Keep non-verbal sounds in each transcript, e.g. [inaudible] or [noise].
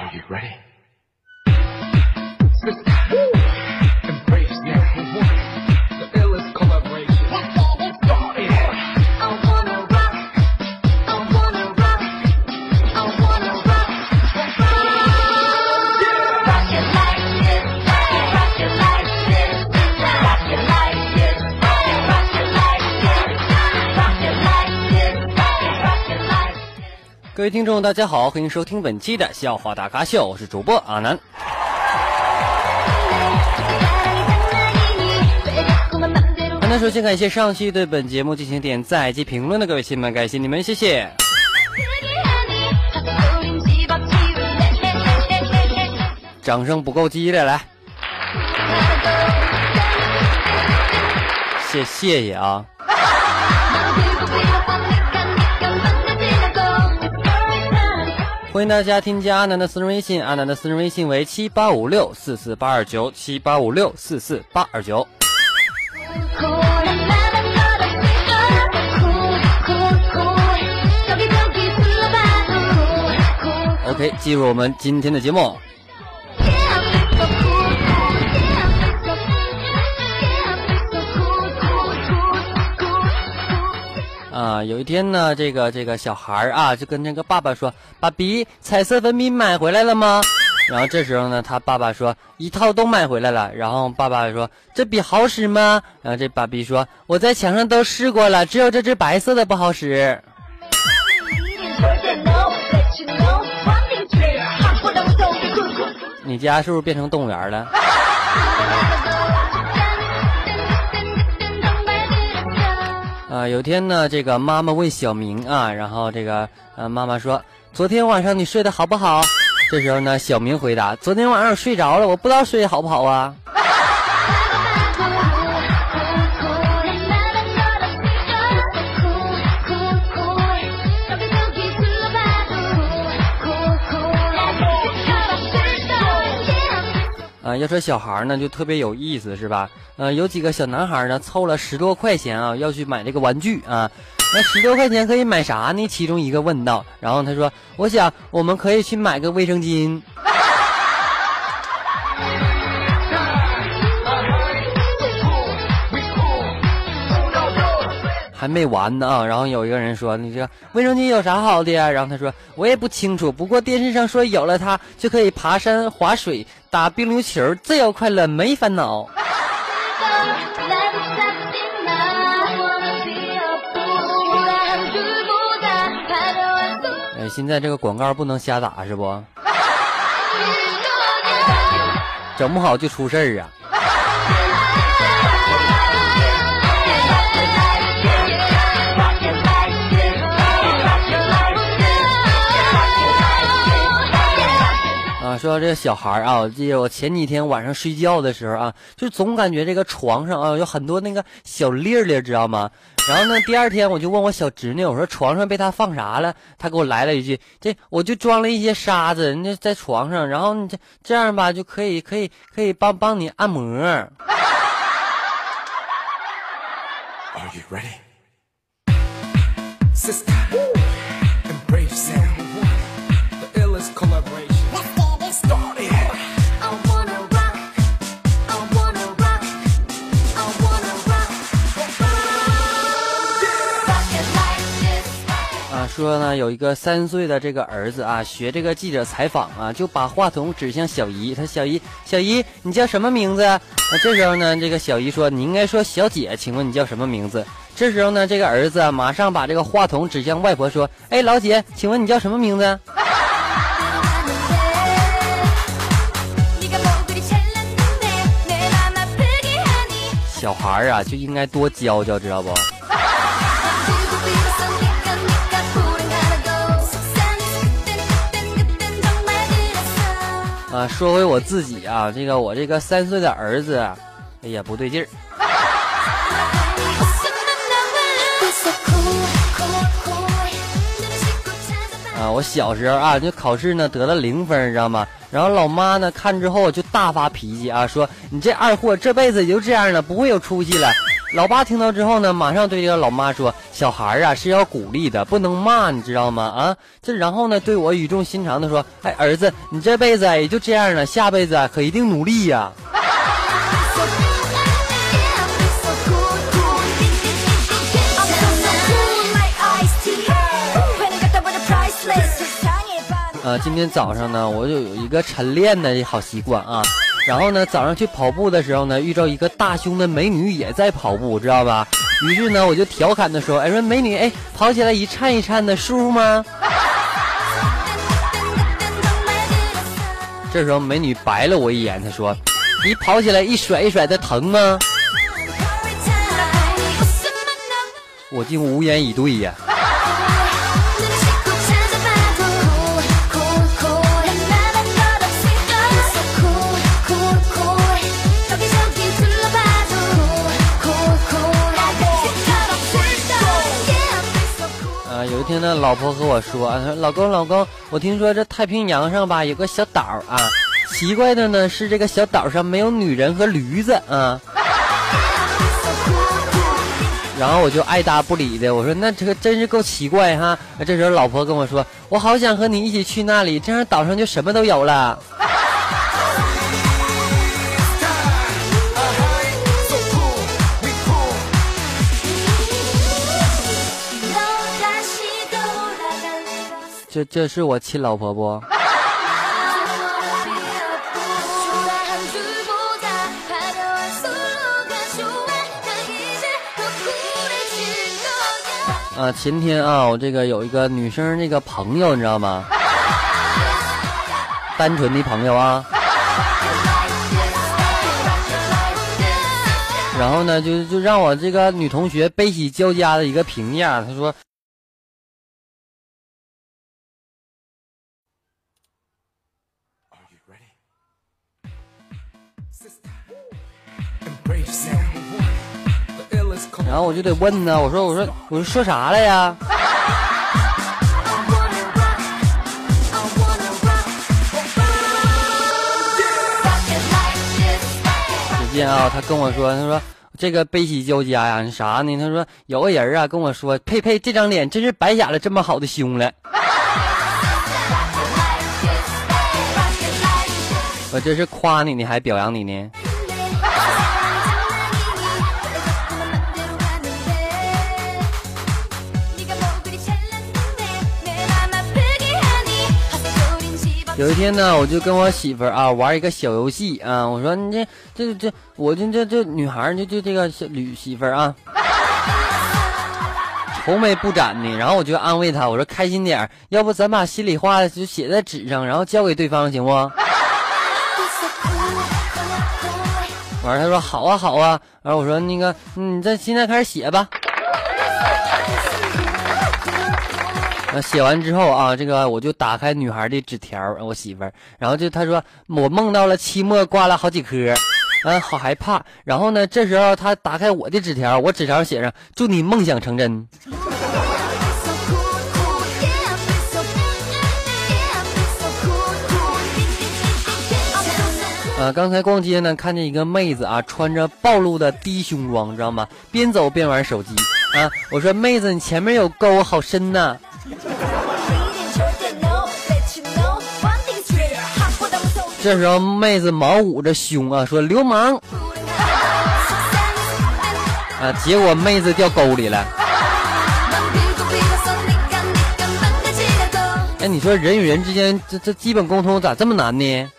Are you ready? [laughs] 各位听众，大家好，欢迎收听本期的笑话大咖秀，我是主播阿南。好那首先感谢上期对本节目进行点赞以及评论的各位亲们，感谢你们，谢谢。掌声不够激烈，来，谢谢谢啊。欢迎大家添加阿南的私人微信，阿南的私人微信为七八五六四四八二九七八五六四四八二九。OK，进入我们今天的节目。啊，有一天呢，这个这个小孩儿啊，就跟那个爸爸说：“爸比，彩色粉笔买回来了吗？”然后这时候呢，他爸爸说：“一套都买回来了。”然后爸爸说：“这笔好使吗？”然后这爸比说：“我在墙上都试过了，只有这支白色的不好使。”你家是不是变成动物园了？[laughs] 啊，有天呢，这个妈妈问小明啊，然后这个呃妈妈说：“昨天晚上你睡得好不好？”这时候呢，小明回答：“昨天晚上我睡着了，我不知道睡得好不好啊。”要说小孩呢，就特别有意思，是吧？呃，有几个小男孩呢，凑了十多块钱啊，要去买这个玩具啊。那十多块钱可以买啥呢？其中一个问道。然后他说：“我想我们可以去买个卫生巾。”还没完呢啊！然后有一个人说：“你这卫生巾有啥好的呀？”然后他说：“我也不清楚，不过电视上说有了它就可以爬山、划水、打冰溜球，自由快乐，没烦恼。[laughs] ”哎，现在这个广告不能瞎打是不？[laughs] 整不好就出事儿啊！说到这个小孩啊，我记得我前几天晚上睡觉的时候啊，就总感觉这个床上啊有很多那个小粒粒，知道吗？然后呢，第二天我就问我小侄女，我说床上被他放啥了？他给我来了一句：“这我就装了一些沙子，人家在床上，然后你这这样吧，就可以可以可以帮帮你按摩。” Are you ready? 说呢有一个三岁的这个儿子啊学这个记者采访啊就把话筒指向小姨。他说小姨小姨你叫什么名字？那这时候呢这个小姨说你应该说小姐请问你叫什么名字这时候呢这个儿子啊马上把这个话筒指向外婆说哎老姐请问你叫什么名字小孩啊就应该多教教知道不？说回我自己啊，这个我这个三岁的儿子，哎呀不对劲儿。啊，我小时候啊就考试呢得了零分，你知道吗？然后老妈呢看之后就大发脾气啊，说你这二货这辈子就这样了，不会有出息了。老爸听到之后呢，马上对这个老妈说：“小孩儿啊是要鼓励的，不能骂，你知道吗？啊，这然后呢，对我语重心长的说：‘哎，儿子，你这辈子啊也就这样了，下辈子啊可一定努力呀、[laughs] 呃，今天早上呢，我就有一个晨练的好习惯啊。然后呢，早上去跑步的时候呢，遇到一个大胸的美女也在跑步，知道吧？于是呢，我就调侃的说：“哎，说美女，哎，跑起来一颤一颤的，舒服吗？”这时候美女白了我一眼，她说：“你跑起来一甩一甩的，疼吗？”我竟无言以对呀。天呢，老婆和我说，啊，她说老公老公，我听说这太平洋上吧有个小岛啊，奇怪的呢是这个小岛上没有女人和驴子啊。然后我就爱答不理的，我说那这个真是够奇怪哈。这时候老婆跟我说，我好想和你一起去那里，这样岛上就什么都有了。这这是我亲老婆不？啊，前天啊，我这个有一个女生那个朋友，你知道吗？单纯的朋友啊。然后呢，就就让我这个女同学悲喜交加的一个评价，她说然后我就得问呢，我说我说我说说啥了呀？只见啊，他跟我说，他说这个悲喜交加呀，啥呢？他说有个人啊跟我说，佩佩这张脸真是白瞎了这么好的胸了。我这是夸你呢，还表扬你呢？有一天呢，我就跟我媳妇儿啊玩一个小游戏啊，我说你这这这，我这这这女孩就就这个小女媳妇儿啊，愁眉不展的，然后我就安慰她，我说开心点儿，要不咱把心里话就写在纸上，然后交给对方行不？完了，她说好啊好啊，然后我说那个你这现在开始写吧。呃，写完之后啊，这个我就打开女孩的纸条，我媳妇儿，然后就她说我梦到了期末挂了好几科，嗯，好害怕。然后呢，这时候她打开我的纸条，我纸条写上祝你梦想成真。[laughs] 呃，刚才逛街呢，看见一个妹子啊，穿着暴露的低胸装，知道吗？边走边玩手机啊。我说妹子，你前面有沟，好深呐。这时候妹子忙捂着胸啊，说流氓啊，结果妹子掉沟里了。哎，你说人与人之间这这基本沟通咋这么难呢？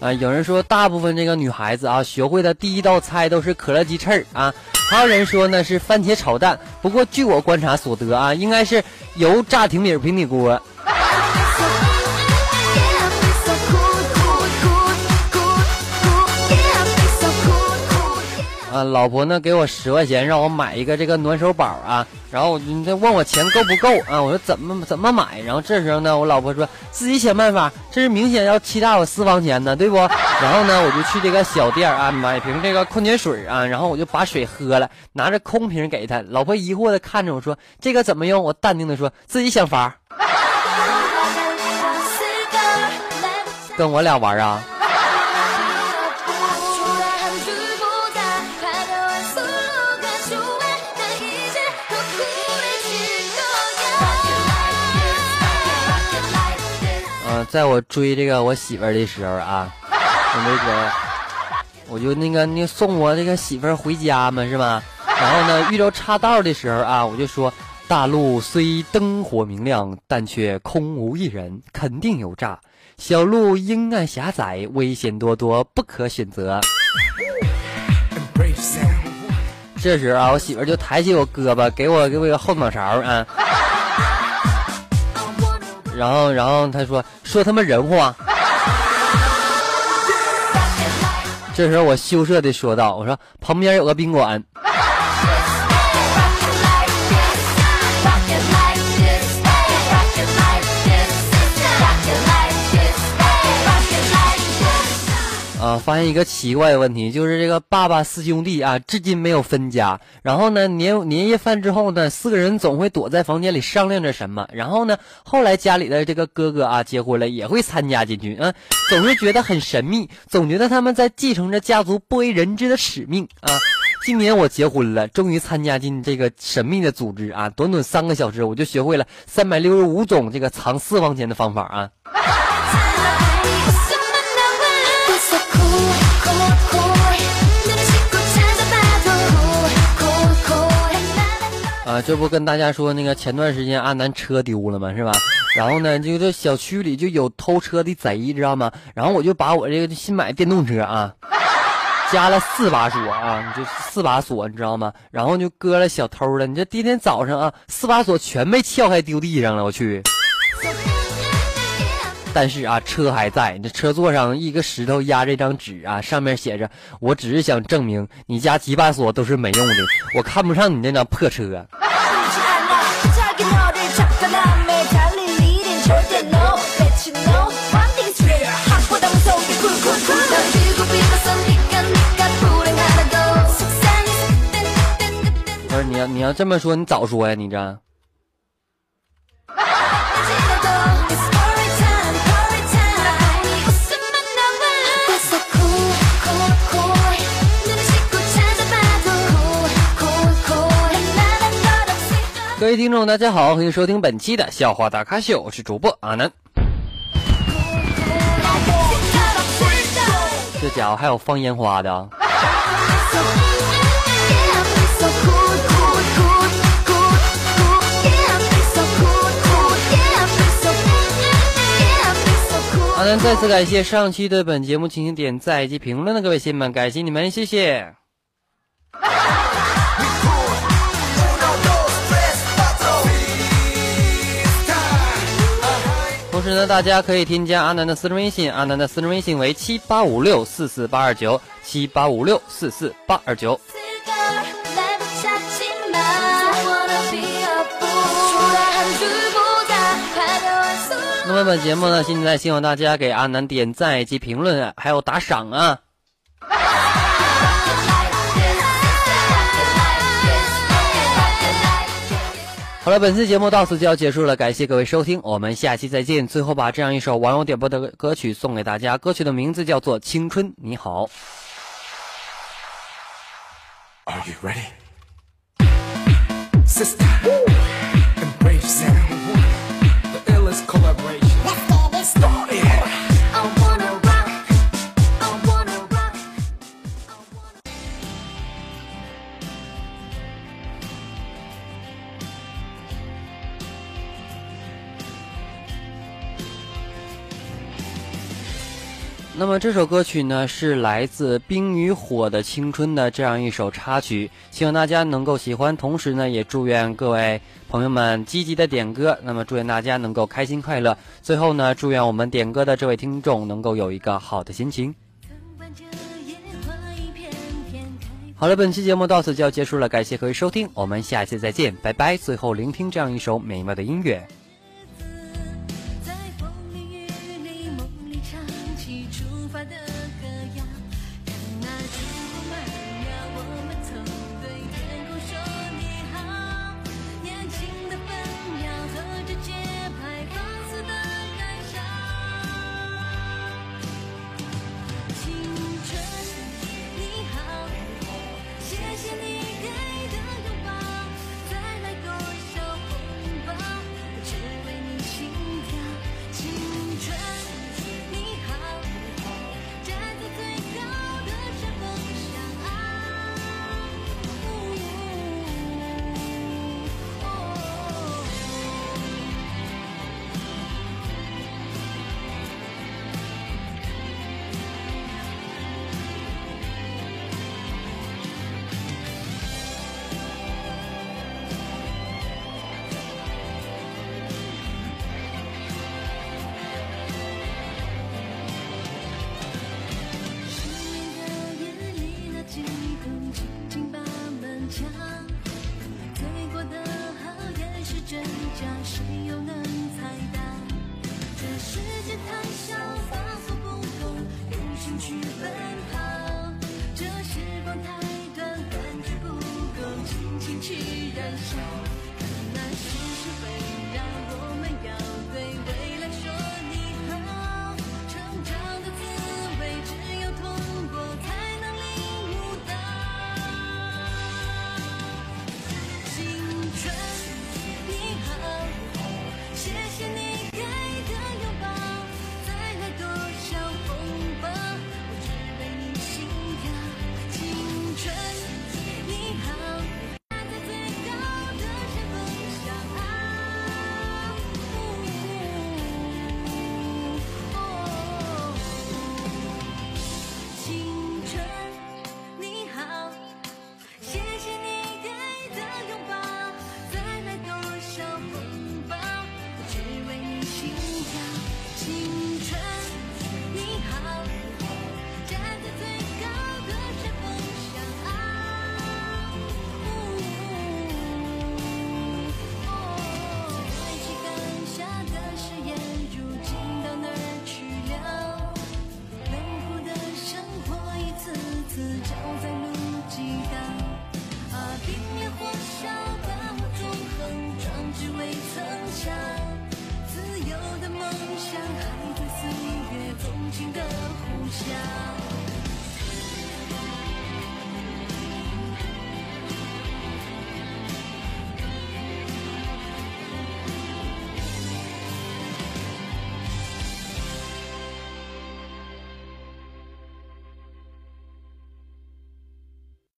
啊，有人说大部分这个女孩子啊，学会的第一道菜都是可乐鸡翅啊，还有人说呢是番茄炒蛋。不过据我观察所得啊，应该是油炸平底平底锅。啊，老婆呢给我十块钱，让我买一个这个暖手宝啊，然后你再问我钱够不够啊？我说怎么怎么买？然后这时候呢，我老婆说自己想办法，这是明显要欺诈我私房钱呢，对不？[laughs] 然后呢，我就去这个小店啊买瓶这个矿泉水啊，然后我就把水喝了，拿着空瓶给他。老婆疑惑的看着我说这个怎么用？我淡定的说自己想法。[laughs] 跟我俩玩啊？在我追这个我媳妇儿的时候啊，我那个我就那个那送我这个媳妇儿回家嘛，是吧？然后呢，遇到岔道的时候啊，我就说。大路虽灯火明亮，但却空无一人，肯定有诈。小路阴暗狭窄，危险多多，不可选择。这时候啊，我媳妇儿就抬起我胳膊，给我给我个后脑勺啊，然后然后他说说他妈人话。这时候我羞涩的说道：“我说旁边有个宾馆。啊，发现一个奇怪的问题，就是这个爸爸四兄弟啊，至今没有分家。然后呢，年年夜饭之后呢，四个人总会躲在房间里商量着什么。然后呢，后来家里的这个哥哥啊结婚了，也会参加进去啊，总是觉得很神秘，总觉得他们在继承着家族不为人知的使命啊。今年我结婚了，终于参加进这个神秘的组织啊！短短三个小时，我就学会了三百六十五种这个藏私房钱的方法啊！[laughs] 啊，这不跟大家说那个前段时间阿南车丢了吗？是吧？然后呢，就这小区里就有偷车的贼，知道吗？然后我就把我这个新买的电动车啊，加了四把锁啊，你就四把锁，你知道吗？然后就搁了小偷了。你这第一天早上啊，四把锁全被撬开丢地上了，我去！但是啊，车还在，那车座上一个石头压着一张纸啊，上面写着：“我只是想证明你家几把锁都是没用的，我看不上你那辆破车。”不是你要你要这么说，你早说呀，你这。[laughs] 各位听众，大家好，欢迎收听本期的笑话大咖秀，我是主播阿南。这家伙还有放烟花的。阿南再次感谢上期对本节目进行点赞以及评论的各位亲们，感谢你们，谢谢。时呢，大家可以添加阿南的私人微信，阿南的私人微信为七八五六四四八二九七八五六四四八二九。那么本节目呢，现在希望大家给阿南点赞以及评论，还有打赏啊。好了，本期节目到此就要结束了，感谢各位收听，我们下期再见。最后把这样一首网友点播的歌曲送给大家，歌曲的名字叫做《青春你好》。Are you ready? Sister, embrace 么这首歌曲呢，是来自《冰与火的青春》的这样一首插曲，希望大家能够喜欢。同时呢，也祝愿各位朋友们积极的点歌。那么祝愿大家能够开心快乐。最后呢，祝愿我们点歌的这位听众能够有一个好的心情。好了，本期节目到此就要结束了，感谢各位收听，我们下期再见，拜拜。最后聆听这样一首美妙的音乐。